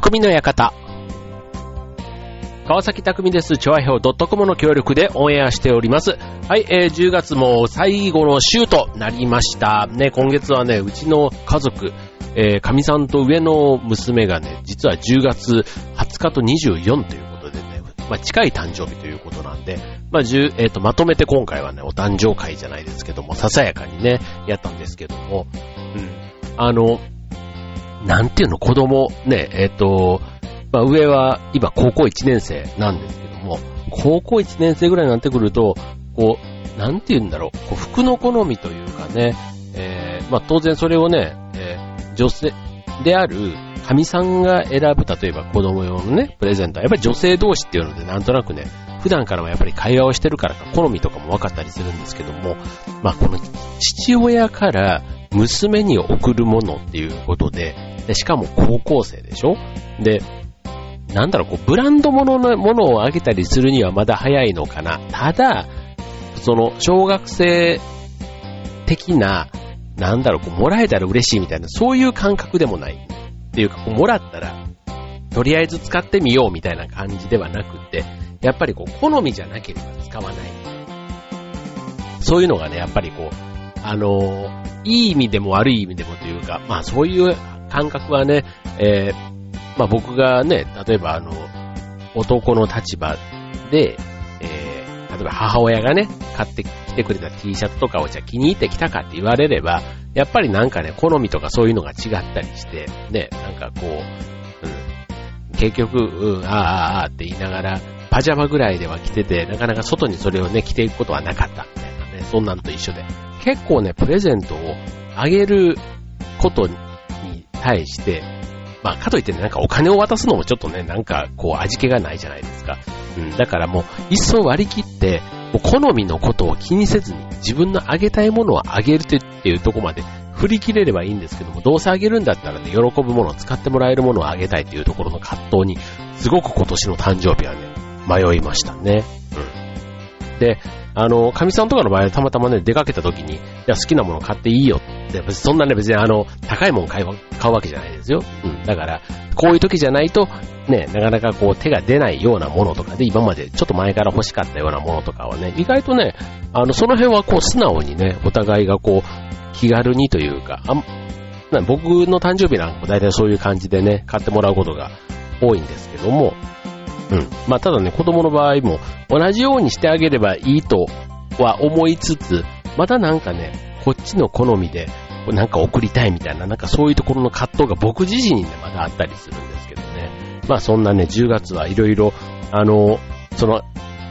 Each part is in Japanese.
匠の館。川崎匠です。チョアヘオ .com の協力でオンエアしております。はい、えー、10月も最後の週となりました。ね、今月はね、うちの家族、えー、神さんと上の娘がね、実は10月20日と24ということでね、まあ、近い誕生日ということなんで、まあ、10えっ、と、まとめて今回はね、お誕生会じゃないですけども、ささやかにね、やったんですけども、うん。あの、なんていうの、子供、ね、えっ、と、まあ、上は今高校1年生なんですけども、高校1年生ぐらいになってくると、こう、なんて言うんだろう、こう服の好みというかね、えー、まあ、当然それをね、えー、女性である神さんが選ぶ、例えば子供用のね、プレゼントは、やっぱり女性同士っていうので、なんとなくね、普段からもやっぱり会話をしてるからか、好みとかも分かったりするんですけども、まあ、この父親から娘に送るものっていうことで、でしかも高校生でしょ？で、なんだろう、こう、ブランド物ののものをあげたりするにはまだ早いのかな？ただ、その、小学生的な、なんだろう、こう、もらえたら嬉しいみたいな、そういう感覚でもない。っていうか、こう、もらったら、とりあえず使ってみようみたいな感じではなくて、やっぱりこう、好みじゃなければ使わない。そういうのがね、やっぱりこう、あのいい意味でも悪い意味でもというか、まあそういう感覚はね、えー、まあ僕がね、例えばあの、男の立場で、えー、例えば母親がね、買ってきてくれた T シャツとかをじゃあ気に入ってきたかって言われれば、やっぱりなんかね、好みとかそういうのが違ったりして、ね、なんかこう、うん、結局、うん、ああ、ああ、って言いながら、パジャマぐらいでは着てて、なかなか外にそれをね、着ていくことはなかったみたいなね、そんなんと一緒で。結構ね、プレゼントをあげることに対して、まあ、かといってね、なんかお金を渡すのもちょっとね、なんかこう味気がないじゃないですか。うん、だからもう、一層割り切って、もう好みのことを気にせずに、自分のあげたいものをあげるっていうとこまで振り切れればいいんですけども、どうせあげるんだったらね、喜ぶものを使ってもらえるものをあげたいっていうところの葛藤に、すごく今年の誕生日はね、迷いましたね。うん。で、あの、神さんとかの場合はたまたまね、出かけた時に、いや、好きなもの買っていいよって、別にそんなね、別にあの、高いもの買うわけじゃないですよ。うん。だから、こういう時じゃないと、ね、なかなかこう手が出ないようなものとかで、今までちょっと前から欲しかったようなものとかはね、意外とね、あの、その辺はこう素直にね、お互いがこう、気軽にというか、あんな僕の誕生日なんかも大体そういう感じでね、買ってもらうことが多いんですけども、うん。まあ、ただね、子供の場合も同じようにしてあげればいいとは思いつつ、またなんかね、こっちの好みで、なんか送りたいみたいな、なんかそういうところの葛藤が僕自身にね、まだあったりするんですけどね。まあそんなね、10月はいろいろ、あの、その、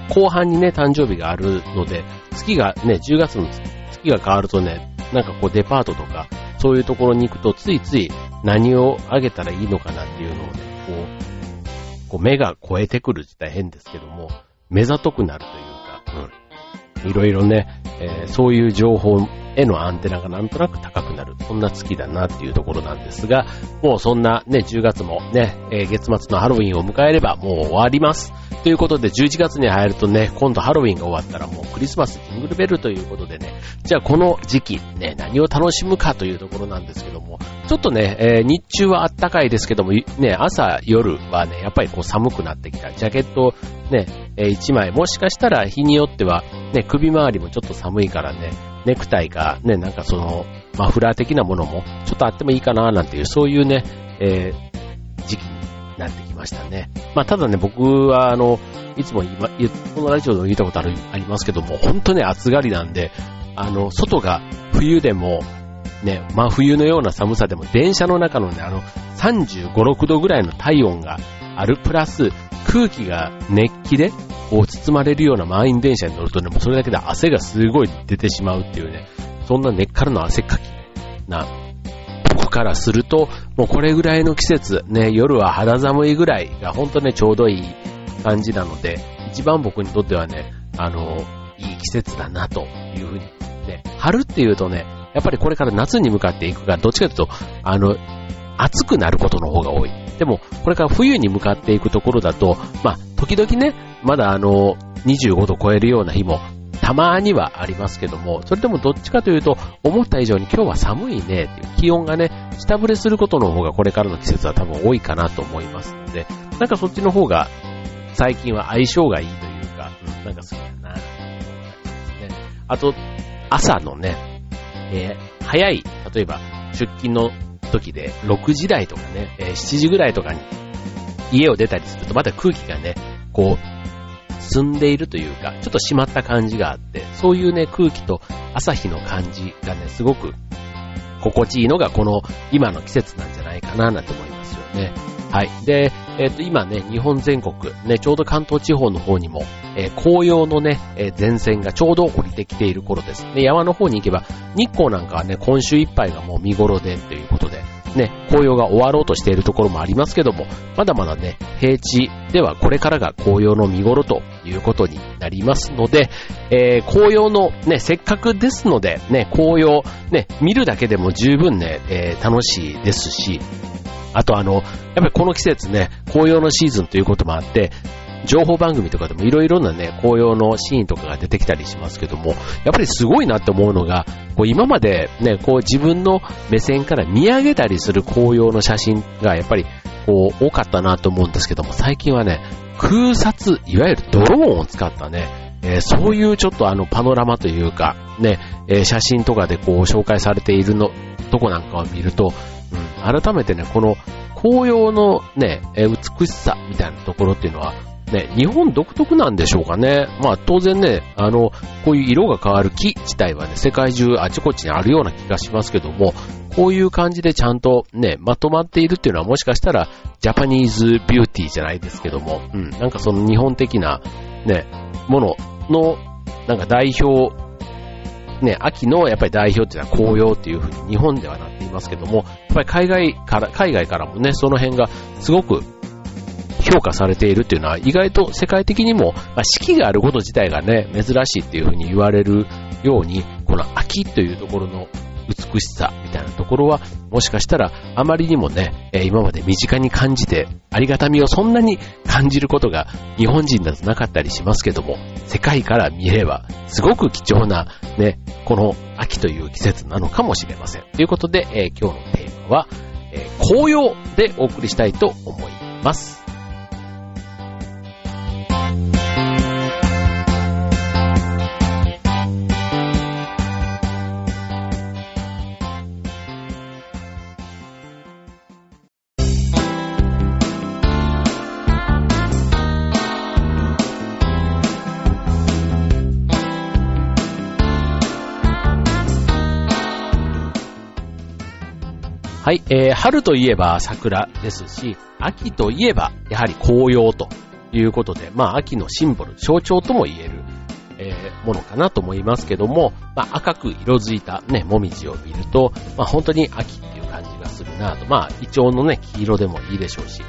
後半にね、誕生日があるので、月がね、10月の月が変わるとね、なんかこうデパートとか、そういうところに行くと、ついつい何をあげたらいいのかなっていうのをね、こう、目が超えてくる自体変ですけども、目ざとくなるというか、うん。いろいろね、えーそういう情報へのアンテナがなんとなく高くなる。そんな月だなっていうところなんですが、もうそんなね、10月もね、えー月末のハロウィンを迎えればもう終わります。ということで、11月に入るとね、今度ハロウィンが終わったらもうクリスマスジングルベルということでね、じゃあこの時期、ね、何を楽しむかというところなんですけども、ちょっとね、えー日中は暖かいですけども、ね、朝、夜はね、やっぱりこう寒くなってきた。ジャケットね、え1枚、もしかしたら日によっては、ね、首周りもちょっと寒いからね、ネクタイか、ね、なんかその、マフラー的なものも、ちょっとあってもいいかな、なんていう、そういうね、えー時期になってきましたね。まあ、ただね、僕は、あの、いつも言いま、言うこのラジオでも言ったことある、ありますけども、本当ね、暑がりなんで、あの、外が冬でも、ね、真冬のような寒さでも、電車の中のね、あの、35、6度ぐらいの体温がある、プラス、空気が熱気で、こう包まれるような満員電車に乗るとね、もうそれだけで汗がすごい出てしまうっていうね、そんな根っからの汗かきな、からすると、もうこれぐらいの季節、ね、夜は肌寒いぐらいが本当ね、ちょうどいい感じなので、一番僕にとってはね、あの、いい季節だなというふうに、ね、春っていうとね、やっぱりこれから夏に向かっていくが、どっちかというと、あの、暑くなることの方が多い。でも、これから冬に向かっていくところだと、まあ、時々ね、まだあの、25度超えるような日も、たまにはありますけども、それでもどっちかというと、思った以上に今日は寒いねっていう気温がね、下振れすることの方がこれからの季節は多分多いかなと思いますので、なんかそっちの方が最近は相性がいいというか、うん、なんかそうだな、ね。あと、朝のね、えー、早い、例えば出勤の時で6時台とかね、えー、7時ぐらいとかに家を出たりするとまた空気がね、こう、澄んでいるというか、ちょっと湿った感じがあって、そういうね、空気と朝日の感じがね、すごく心地いいのがこの今の季節なんじゃないかななんて思いますよね。はい。で、えっ、ー、と、今ね、日本全国、ね、ちょうど関東地方の方にも、えー、紅葉のね、えー、前線がちょうど降りてきている頃です。で、山の方に行けば、日光なんかはね、今週いっぱいがもう見頃で、ということで、ね、紅葉が終わろうとしているところもありますけども、まだまだね、平地ではこれからが紅葉の見頃ということになりますので、えー、紅葉のね、せっかくですので、ね、紅葉、ね、見るだけでも十分ね、えー、楽しいですし、あとあの、やっぱりこの季節ね、紅葉のシーズンということもあって、情報番組とかでもいろいろなね、紅葉のシーンとかが出てきたりしますけども、やっぱりすごいなって思うのが、こう今までね、こう自分の目線から見上げたりする紅葉の写真がやっぱりこう多かったなと思うんですけども、最近はね、空撮、いわゆるドローンを使ったね、えー、そういうちょっとあのパノラマというか、ね、えー、写真とかでこう紹介されているの、とこなんかを見ると、うん、改めてね、この紅葉のね、えー、美しさみたいなところっていうのは、ね、日本独特なんでしょうかね。まあ当然ね、あの、こういう色が変わる木自体はね、世界中あちこちにあるような気がしますけども、こういう感じでちゃんとね、まとまっているっていうのはもしかしたら、ジャパニーズビューティーじゃないですけども、うん、なんかその日本的な、ね、ものの、なんか代表、ね、秋のやっぱり代表っていうのは紅葉っていうふうに日本ではなっていますけども、やっぱり海外から、海外からもね、その辺がすごく評価されているっていうのは意外と世界的にも、まあ、四季があること自体がね、珍しいっていうふうに言われるように、この秋というところの美しさみたいなところは、もしかしたらあまりにもね、え今まで身近に感じて、ありがたみをそんなに感じることが日本人だとなかったりしますけども、世界から見れば、すごく貴重なね、この秋という季節なのかもしれません。ということで、え今日のテーマは、え紅葉でお送りしたいと思います。はい、えー、春といえば桜ですし、秋といえばやはり紅葉とということで、まあ秋のシンボル、象徴とも言える、えー、ものかなと思いますけども、まあ赤く色づいたね、もみじを見ると、まあ本当に秋っていう感じがするなと、まあイチョウのね、黄色でもいいでしょうし、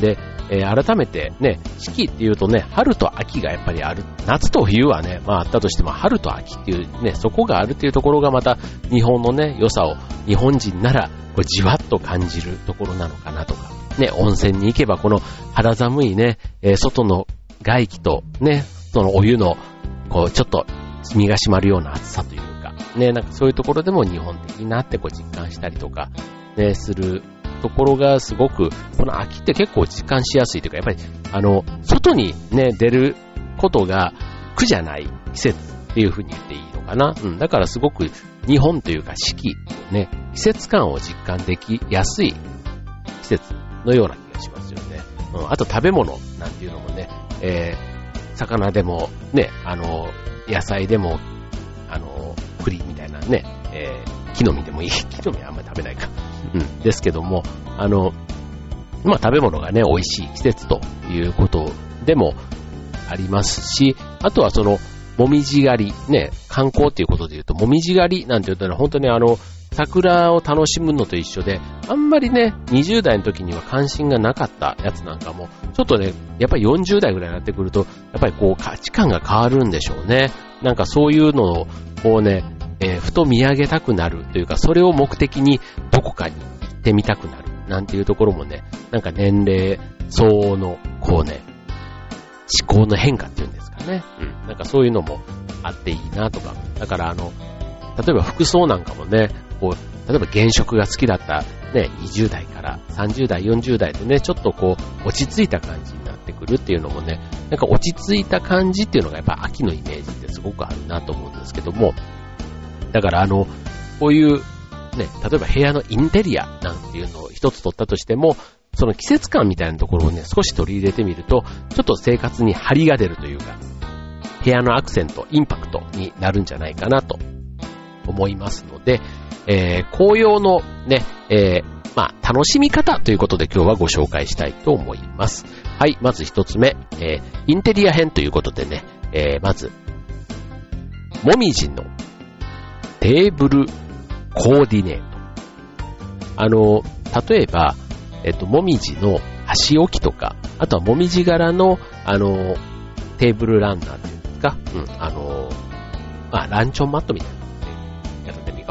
で、えー、改めてね、四季っていうとね、春と秋がやっぱりある。夏と冬はね、まああったとしても春と秋っていうね、そこがあるっていうところがまた日本のね、良さを日本人ならこれじわっと感じるところなのかなとか、ね、温泉に行けばこの肌寒いね、え、外の外気とね、そのお湯の、こう、ちょっと身が締まるような暑さというか、ね、なんかそういうところでも日本的になってこう実感したりとか、ね、するところがすごく、この秋って結構実感しやすいというか、やっぱり、あの、外にね、出ることが苦じゃない季節っていうふうに言っていいのかな。うん、だからすごく日本というか四季、ね、季節感を実感できやすい季節のような気がしますよね。うん、あと食べ物なんていうのもね、えー、魚でも、ね、あの、野菜でも、あの、栗みたいなね、えー、木の実でもいい。木の実はあんまり食べないか。うん、ですけども、あの、まあ、食べ物がね、美味しい季節ということでもありますし、あとはその、もみじ狩り、ね、観光っていうことで言うと、もみじ狩りなんて言うとね、本当にあの、桜を楽しむのと一緒で、あんまりね、20代の時には関心がなかったやつなんかも、ちょっとね、やっぱり40代ぐらいになってくると、やっぱりこう価値観が変わるんでしょうね。なんかそういうのを、こうね、えー、ふと見上げたくなるというか、それを目的にどこかに行ってみたくなるなんていうところもね、なんか年齢相応の、こうね、思考の変化っていうんですかね。うん。なんかそういうのもあっていいなとか、だからあの、例えば服装なんかもね、こう、例えば原色が好きだったね、20代から30代、40代でね、ちょっとこう、落ち着いた感じになってくるっていうのもね、なんか落ち着いた感じっていうのがやっぱ秋のイメージってすごくあるなと思うんですけども、だからあの、こういうね、例えば部屋のインテリアなんていうのを一つ取ったとしても、その季節感みたいなところをね、少し取り入れてみると、ちょっと生活に張りが出るというか、部屋のアクセント、インパクトになるんじゃないかなと思いますので、えー、紅葉のね、えー、まあ、楽しみ方ということで今日はご紹介したいと思います。はい、まず一つ目、えー、インテリア編ということでね、えー、まず、もみじのテーブルコーディネート。あの、例えば、えっと、もみじの箸置きとか、あとはもみじ柄の、あの、テーブルランナーっていうんですか、うん、あの、まあ、ランチョンマットみたいな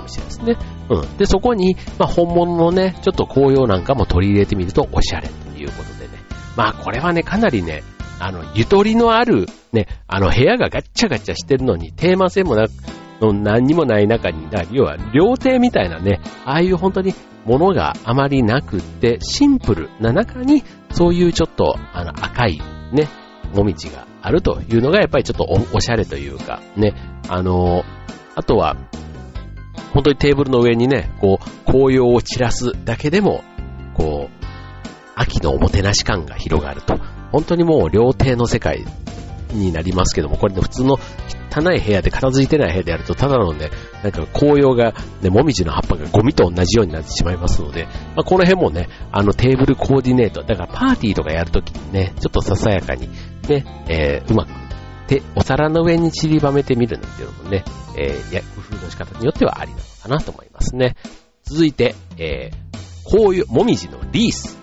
かもしれないですね。うん。で、そこに、まあ、本物のね、ちょっと紅葉なんかも取り入れてみるとおしゃれということでね。まあ、これはね、かなりね、あの、ゆとりのある、ね、あの、部屋がガッチャガチャしてるのに、テーマ性もなく、の何にもない中に、要は料亭みたいなね、ああいう本当にものがあまりなくって、シンプルな中に、そういうちょっとあの赤いね、もみじがあるというのがやっぱりちょっとおしゃれというか、ね、あの、あとは、本当にテーブルの上にね、こう、紅葉を散らすだけでも、こう、秋のおもてなし感が広がると。本当にもう料亭の世界になりますけども、これね、普通の汚い部屋で片付いてない部屋でやると、ただのね、なんか紅葉が、ね、もみじの葉っぱがゴミと同じようになってしまいますので、まあ、この辺もね、あのテーブルコーディネート、だからパーティーとかやるときにね、ちょっとささやかに、ね、えー、うまく、手、お皿の上に散りばめてみるなんていうのもね、えー、や、工夫の仕方によってはありなのかなと思いますね。続いて、えー、紅葉、もみじのリース。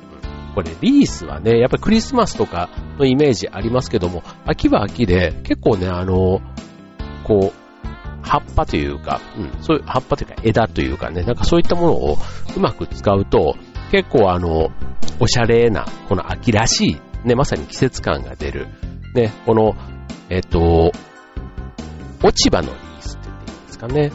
これリースはね、やっぱりクリスマスとかのイメージありますけども、秋は秋で結構ね、あの、こう、葉っぱというか、うん、そういう葉っぱというか枝というかね、なんかそういったものをうまく使うと、結構あの、おしゃれな、この秋らしい、ね、まさに季節感が出る、ね、この、えっ、と、落ち葉のリースって言っていいんですかね。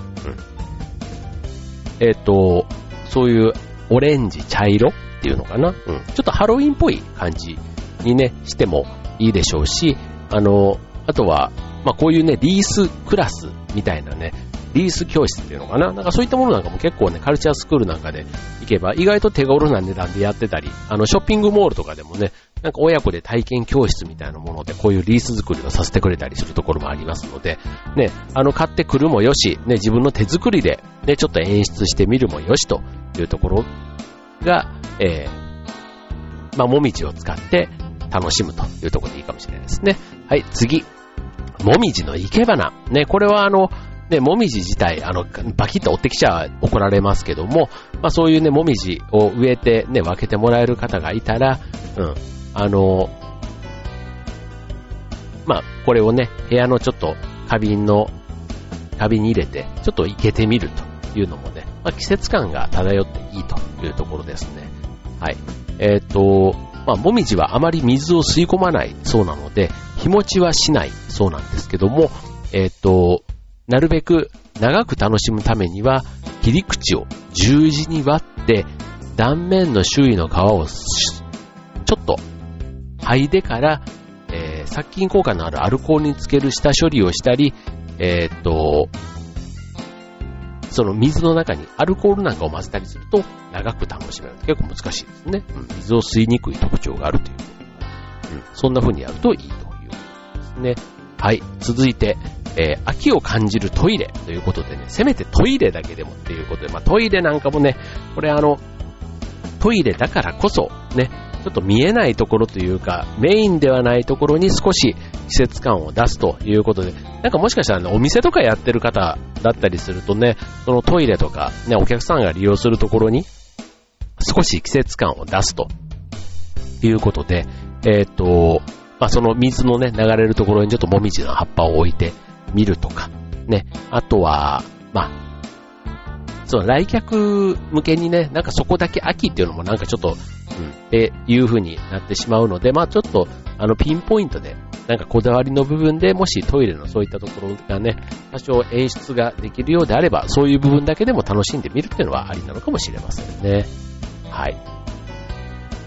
うん。えっ、と、そういうオレンジ、茶色っていうのかな。うん。ちょっとハロウィンっぽい感じにね、してもいいでしょうし、あの、あとは、まあ、こういうね、リースクラスみたいなね、リース教室っていうのかななんかそういったものなんかも結構ね、カルチャースクールなんかで行けば、意外と手頃な値段でやってたり、あの、ショッピングモールとかでもね、なんか親子で体験教室みたいなもので、こういうリース作りをさせてくれたりするところもありますので、ね、あの、買ってくるもよし、ね、自分の手作りで、ね、ちょっと演出してみるもよしというところが、えー、まあ、もみじを使って楽しむというところでいいかもしれないですね。はい、次。もみじの生け花。ね、これはあの、ね、もみじ自体、あの、バキッと追ってきちゃ怒られますけども、まあそういうね、もみじを植えてね、分けてもらえる方がいたら、うん、あの、まあこれをね、部屋のちょっと花瓶の、花瓶に入れて、ちょっと生けてみるというのもね、まあ季節感が漂っていいというところですね。はい。えっ、ー、と、まあ、もみじはあまり水を吸い込まないそうなので、日持ちはしないそうなんですけども、えっ、ー、と、なるべく長く楽しむためには、切り口を十字に割って、断面の周囲の皮をちょっと剥いでから、えー、殺菌効果のあるアルコールにつける下処理をしたり、えっ、と、その水の中にアルコールなんかを混ぜたりすると長く楽しめる。結構難しいですね。うん、水を吸いにくい特徴があるという。うん、そんな風にやるといいということですね。はい。続いて、えー、秋を感じるトイレということでね、せめてトイレだけでもっていうことで、まあトイレなんかもね、これあの、トイレだからこそ、ね、ちょっと見えないところというか、メインではないところに少し季節感を出すということで、なんかもしかしたらね、お店とかやってる方だったりするとね、そのトイレとか、ね、お客さんが利用するところに少し季節感を出すということで、えっ、と、まあ、その水のね、流れるところにちょっともみじの葉っぱを置いてみるとか、ね、あとは、まあ、その来客向けにね、なんかそこだけ秋っていうのもなんかちょっと、うん、っていう風になってしまうので、まあちょっと、あの、ピンポイントで、なんかこだわりの部分でもしトイレのそういったところがね、多少演出ができるようであれば、そういう部分だけでも楽しんでみるっていうのはありなのかもしれませんね。はい。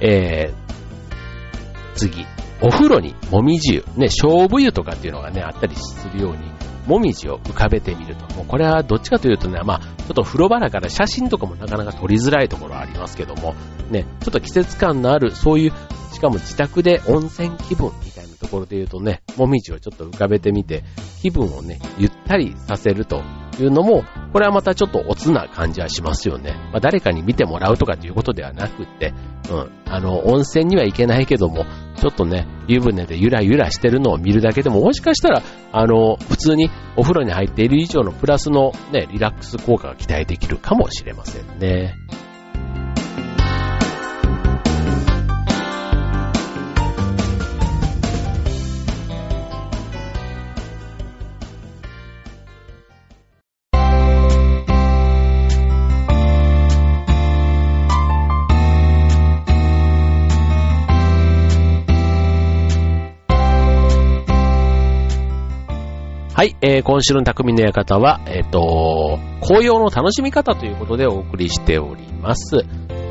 えー、次。お風呂にもみじ湯、ね、勝負湯とかっていうのがね、あったりするように、もみじを浮かべてみると。もうこれはどっちかというとね、まあ、ちょっと風呂場だから写真とかもなかなか撮りづらいところありますけども、ね、ちょっと季節感のある、そういう、しかも自宅で温泉気分みたいなところで言うとね、もみじをちょっと浮かべてみて、気分をね、ゆったりさせるというのも、これはまたちょっとおつな感じはしますよね。まあ、誰かに見てもらうとかっていうことではなくって、うん、あの、温泉には行けないけども、ちょっとね、湯船でゆらゆらしてるのを見るだけでも、もしかしたら、あの、普通にお風呂に入っている以上のプラスのね、リラックス効果が期待できるかもしれませんね。はい、えー、今週の匠の館は、えっ、ー、と、紅葉の楽しみ方ということでお送りしております。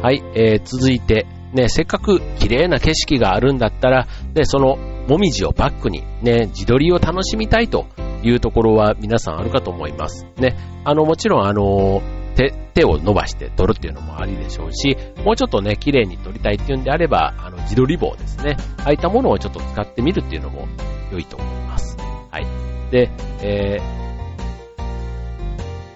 はい、えー、続いて、ね、せっかく綺麗な景色があるんだったら、ね、その、もみじをバックに、ね、自撮りを楽しみたいというところは皆さんあるかと思います。ね、あの、もちろん、あの、手、手を伸ばして撮るっていうのもありでしょうし、もうちょっとね、綺麗に撮りたいっていうんであれば、あの、自撮り棒ですね。ああいったものをちょっと使ってみるっていうのも良いと思います。はい。で、えー、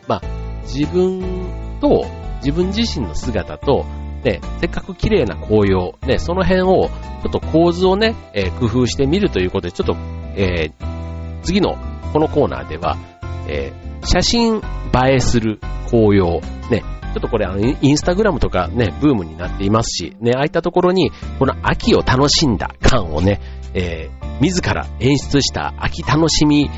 まあ、自分と、自分自身の姿と、ね、せっかく綺麗な紅葉、ね、その辺を、ちょっと構図をね、えー、工夫してみるということで、ちょっと、えー、次の、このコーナーでは、えー、写真映えする紅葉、ね、ちょっとこれあの、インスタグラムとかね、ブームになっていますし、ね、ああいったところに、この秋を楽しんだ感をね、え、自ら演出した秋楽しみ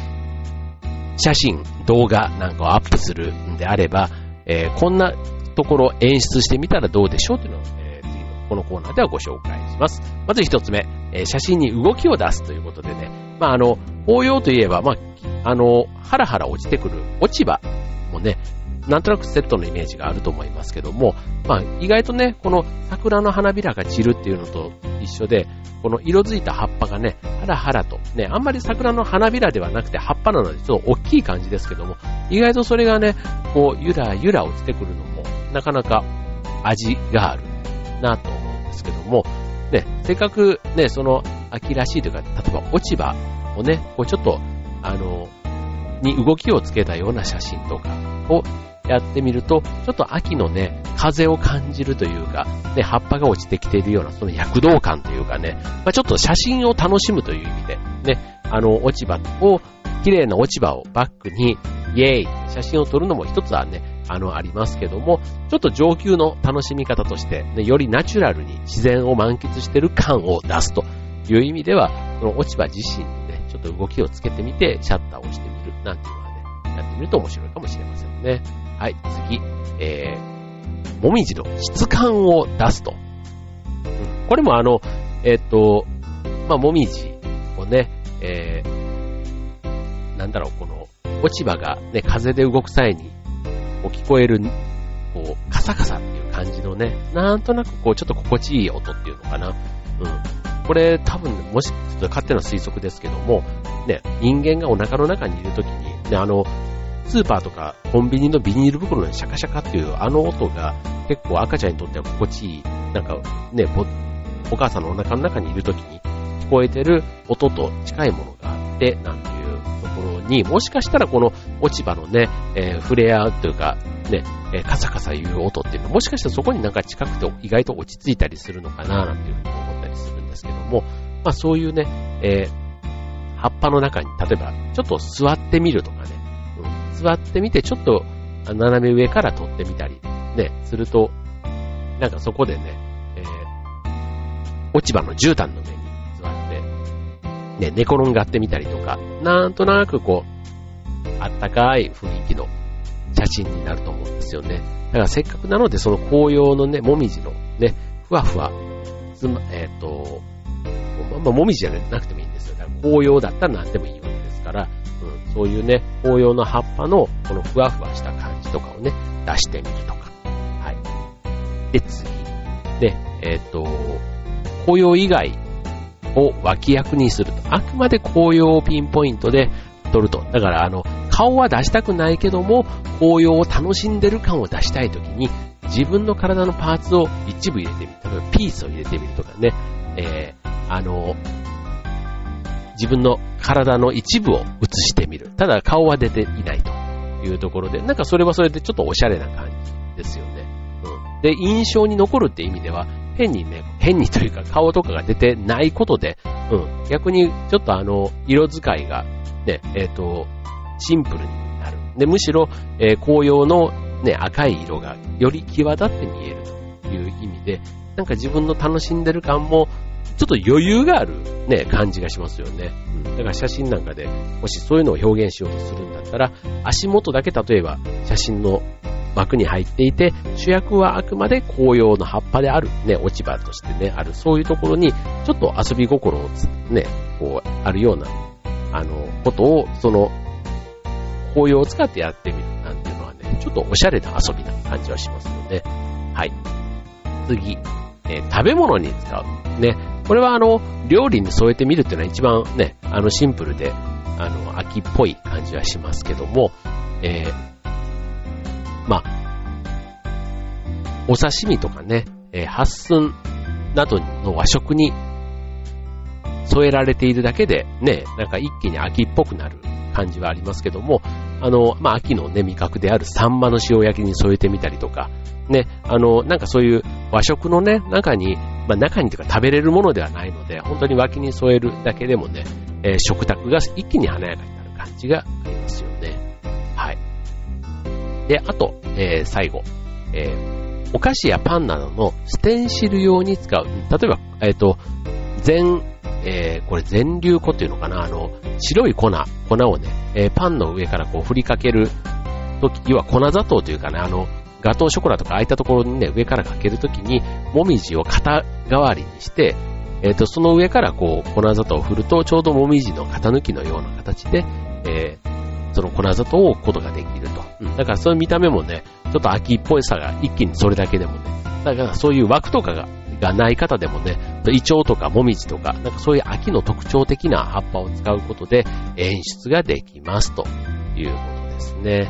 写真、動画なんかをアップするんであれば、えー、こんなところ演出してみたらどうでしょうというのを、えー、次のこのコーナーではご紹介します。まず一つ目、えー、写真に動きを出すということでね、まあ、あの、紅葉といえば、まあ、あの、ハラハラ落ちてくる落ち葉もね、なんとなくセットのイメージがあると思いますけども、まあ、意外とね、この桜の花びらが散るっていうのと一緒で、この色づいた葉っぱがね、ハラハラと、ね、あんまり桜の花びらではなくて葉っぱなのでちょっと大きい感じですけども、意外とそれがね、こう、ゆらゆら落ちてくるのも、なかなか味があるなと思うんですけども、ね、せっかくね、その秋らしいというか、例えば落ち葉をね、こうちょっと、あの、に動きをつけたような写真とかをやってみると、ちょっと秋のね、風を感じるというか、ね、葉っぱが落ちてきているような、その躍動感というかね、まあ、ちょっと写真を楽しむという意味で、ね、あの、落ち葉を、綺麗な落ち葉をバックに、イェーイ写真を撮るのも一つはね、あの、ありますけども、ちょっと上級の楽しみ方として、ね、よりナチュラルに自然を満喫してる感を出すという意味では、この落ち葉自身にね、ちょっと動きをつけてみて、シャッターを押してみるなんていうのはね、やってみると面白いかもしれませんね。はい、次、えー、もみじの質感を出すと。うん、これもあの、えっ、ー、と、まあ、もみじをね、えー、なんだろう、この、落ち葉がね、風で動く際に、こう聞こえる、こう、カサカサっていう感じのね、なんとなくこう、ちょっと心地いい音っていうのかな。うん。これ多分、もし、ちょっと勝手な推測ですけども、ね、人間がお腹の中にいるときに、ね、あの、スーパーとかコンビニのビニール袋にシャカシャカっていうあの音が結構赤ちゃんにとっては心地いい。なんかね、お母さんのお腹の中にいる時に聞こえてる音と近いものがあって、なんていうところに、もしかしたらこの落ち葉のね、えー、触れ合うというか、ね、え、カサカサ言う音っていうのもしかしたらそこになんか近くて意外と落ち着いたりするのかな、なんていうふうに思ったりするんですけども、まあそういうね、えー、葉っぱの中に、例えば、ちょっと座ってみるとかね、座ってみて、ちょっと斜め上から撮ってみたり、ね、すると、なんかそこでね、えー、落ち葉の絨毯の上に座って、ね、寝転がってみたりとか、なんとなくこう、あったかい雰囲気の写真になると思うんですよね。だからせっかくなので、その紅葉のね、もみじのね、ふわふわ、つま、えっ、ー、と、まあ、もみじじゃなくてもいいんですよ。だから紅葉だったら何でもいいわけですから、うん、そういうね、紅葉の葉っぱのこのふわふわした感じとかをね、出してみるとか。はい。で、次。で、えっ、ー、と、紅葉以外を脇役にすると。あくまで紅葉をピンポイントで撮ると。だからあの、顔は出したくないけども、紅葉を楽しんでる感を出したいときに、自分の体のパーツを一部入れてみる。例えばピースを入れてみるとかね、えー、あの、自分の体の一部を映してみる。ただ顔は出ていないというところで、なんかそれはそれでちょっとおしゃれな感じですよね。うん。で、印象に残るって意味では、変にね、変にというか顔とかが出てないことで、うん、逆にちょっとあの、色使いが、ね、えっ、ー、と、シンプルになる。で、むしろ、えー、紅葉のね、赤い色がより際立って見えるという意味で、なんか自分の楽しんでる感も、ちょっと余裕があるね、感じがしますよね。うん。だから写真なんかで、もしそういうのを表現しようとするんだったら、足元だけ例えば写真の枠に入っていて、主役はあくまで紅葉の葉っぱである、ね、落ち葉としてね、ある、そういうところに、ちょっと遊び心をね、こう、あるような、あの、ことを、その、紅葉を使ってやってみるなんていうのはね、ちょっとおしゃれな遊びな感じはしますので、はい。次、えー、食べ物に使う。ね、これはあの、料理に添えてみるっていうのは一番ね、あの、シンプルで、あの、秋っぽい感じはしますけども、えー、まあ、お刺身とかね、えー、発寸などの和食に添えられているだけで、ね、なんか一気に秋っぽくなる感じはありますけども、あの、まあ、秋のね、味覚であるサンマの塩焼きに添えてみたりとか、ね、あの、なんかそういう和食のね、中に、まあ、中にというか食べれるものではないので、本当に脇に添えるだけでもね、えー、食卓が一気に華やかになる感じがありますよね。はい。で、あと、えー、最後、えー、お菓子やパンなどのステンシル用に使う。例えば、えっ、ー、と、全、えー、これ全粒粉っていうのかな？あの、白い粉、粉をね、えー、パンの上からこう振りかけるとき、要は粉砂糖というかね、あの、ガトーショコラとか空いたところにね、上からかけるときに、もみじを肩代わりにして、えっ、ー、と、その上からこう、粉砂糖を振ると、ちょうどもみじの型抜きのような形で、えー、その粉砂糖を置くことができると。うん。だからそういう見た目もね、ちょっと秋っぽいさが一気にそれだけでもね、だからそういう枠とかががない方でもね、イチョウとかモミジとか、なんかそういう秋の特徴的な葉っぱを使うことで演出ができますということですね。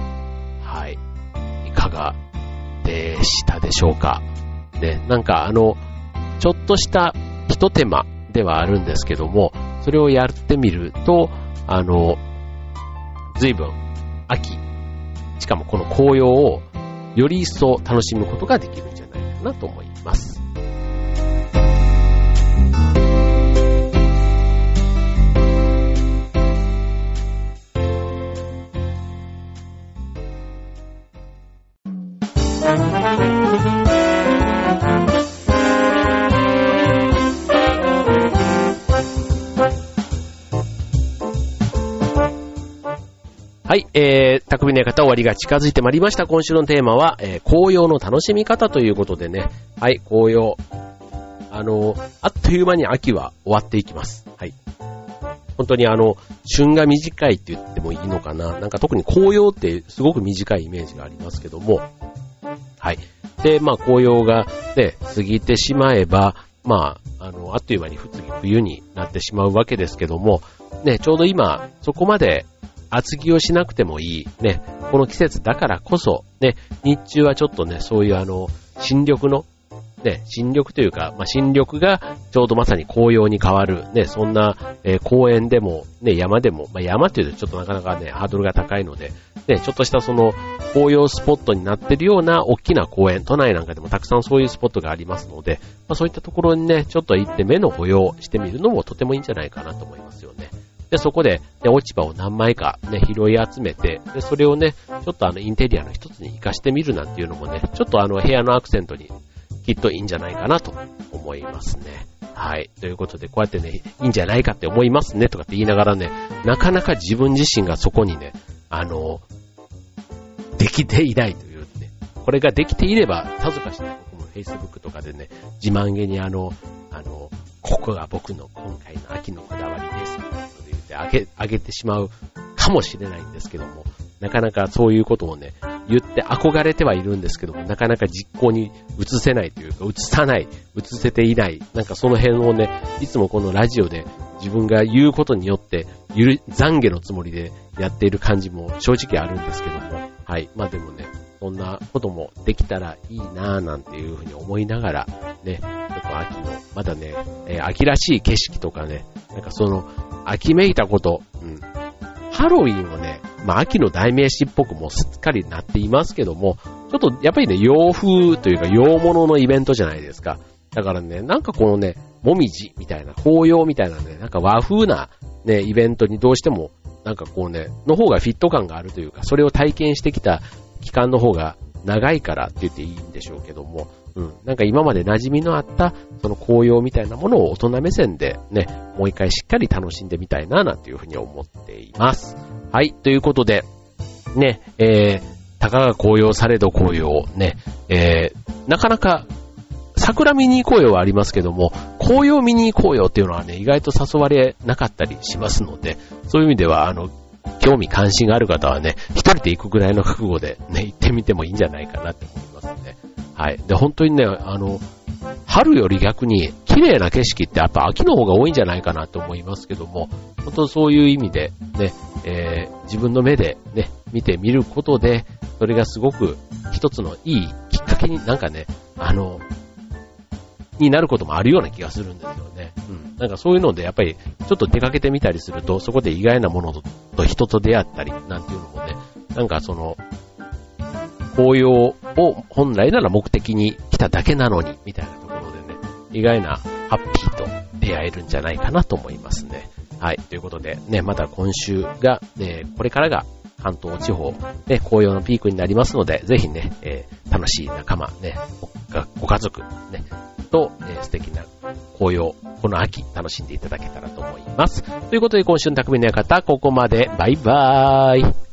はい。いかがでしたでしょうか。ね、なんかあの、ちょっとした一手間ではあるんですけども、それをやってみると、あの、随分秋、しかもこの紅葉をより一層楽しむことができるんじゃないかなと思います。はい、えー、匠の方終わりが近づいてまいりました。今週のテーマは、えー、紅葉の楽しみ方ということでね、はい、紅葉。あの、あっという間に秋は終わっていきます。はい。本当にあの、旬が短いって言ってもいいのかな。なんか特に紅葉ってすごく短いイメージがありますけども、はい。で、まあ紅葉がね、過ぎてしまえば、まあ、あの、あっという間に次冬になってしまうわけですけども、ね、ちょうど今、そこまで厚着をしなくてもいい、ね、この季節だからこそ、ね、日中はちょっとね、そういうあの、新緑の、ね、新緑というか、まあ、新緑がちょうどまさに紅葉に変わる、ね、そんな、えー、公園でも、ね、山でも、まあ、山っていうとちょっとなかなかね、ハードルが高いので、ね、ちょっとしたその、紅葉スポットになってるような大きな公園、都内なんかでもたくさんそういうスポットがありますので、まあ、そういったところにね、ちょっと行って目の保養してみるのもとてもいいんじゃないかなと思いますよね。で、そこで、ね、落ち葉を何枚かね、拾い集めて、で、それをね、ちょっとあの、インテリアの一つに活かしてみるなんていうのもね、ちょっとあの、部屋のアクセントにきっといいんじゃないかなと思いますね。はい。ということで、こうやってね、いいんじゃないかって思いますねとかって言いながらね、なかなか自分自身がそこにね、あの、できていないというね、これができていれば、さぞかしね、僕も Facebook とかでね、自慢げにあの、あの、ここが僕の今回の秋のこだわりです。あげ、あげてしまうかもしれないんですけども、なかなかそういうことをね、言って憧れてはいるんですけども、なかなか実行に移せないというか、移さない、移せていない、なんかその辺をね、いつもこのラジオで自分が言うことによって、ゆる、懺悔のつもりでやっている感じも正直あるんですけども、はい。まあでもね、そんなこともできたらいいなぁなんていうふうに思いながら、ね、ちょっと秋の、まだね、えー、秋らしい景色とかね、なんかその、秋めいたこと、うん。ハロウィンをね、まあ秋の代名詞っぽくもすっかりなっていますけども、ちょっとやっぱりね、洋風というか洋物のイベントじゃないですか。だからね、なんかこのね、もみじみたいな、紅葉みたいなね、なんか和風なね、イベントにどうしても、なんかこうね、の方がフィット感があるというか、それを体験してきた期間の方が長いからって言っていいんでしょうけども、うん。なんか今まで馴染みのあった、その紅葉みたいなものを大人目線でね、もう一回しっかり楽しんでみたいな、なんていうふうに思っています。はい、ということで、ね、えー、たかが紅葉されど紅葉、ね、えー、なかなか桜見に行こうよはありますけども、紅葉見に行こうよっていうのはね、意外と誘われなかったりしますので、そういう意味では、あの、興味関心がある方はね、一人で行くぐらいの覚悟でね、行ってみてもいいんじゃないかなって思いますね。はい。で、本当にね、あの、春より逆に綺麗な景色ってやっぱ秋の方が多いんじゃないかなと思いますけども、本当そういう意味でね、えー、自分の目でね、見てみることで、それがすごく一つのいいきっかけになんかね、あの、になることもあるような気がするんですよね。うん。なんかそういうので、やっぱり、ちょっと出かけてみたりすると、そこで意外なものと人と出会ったり、なんていうのもね、なんかその、紅葉を本来なら目的に来ただけなのに、みたいなところでね、意外なハッピーと出会えるんじゃないかなと思いますね。はい。ということで、ね、また今週が、ね、これからが関東地方、ね、紅葉のピークになりますので、ぜひね、えー、楽しい仲間、ね、ご家族、ね、と、えー、素敵な紅葉、この秋楽しんでいただけたらと思います。ということで今週の匠の館、ここまで。バイバーイ。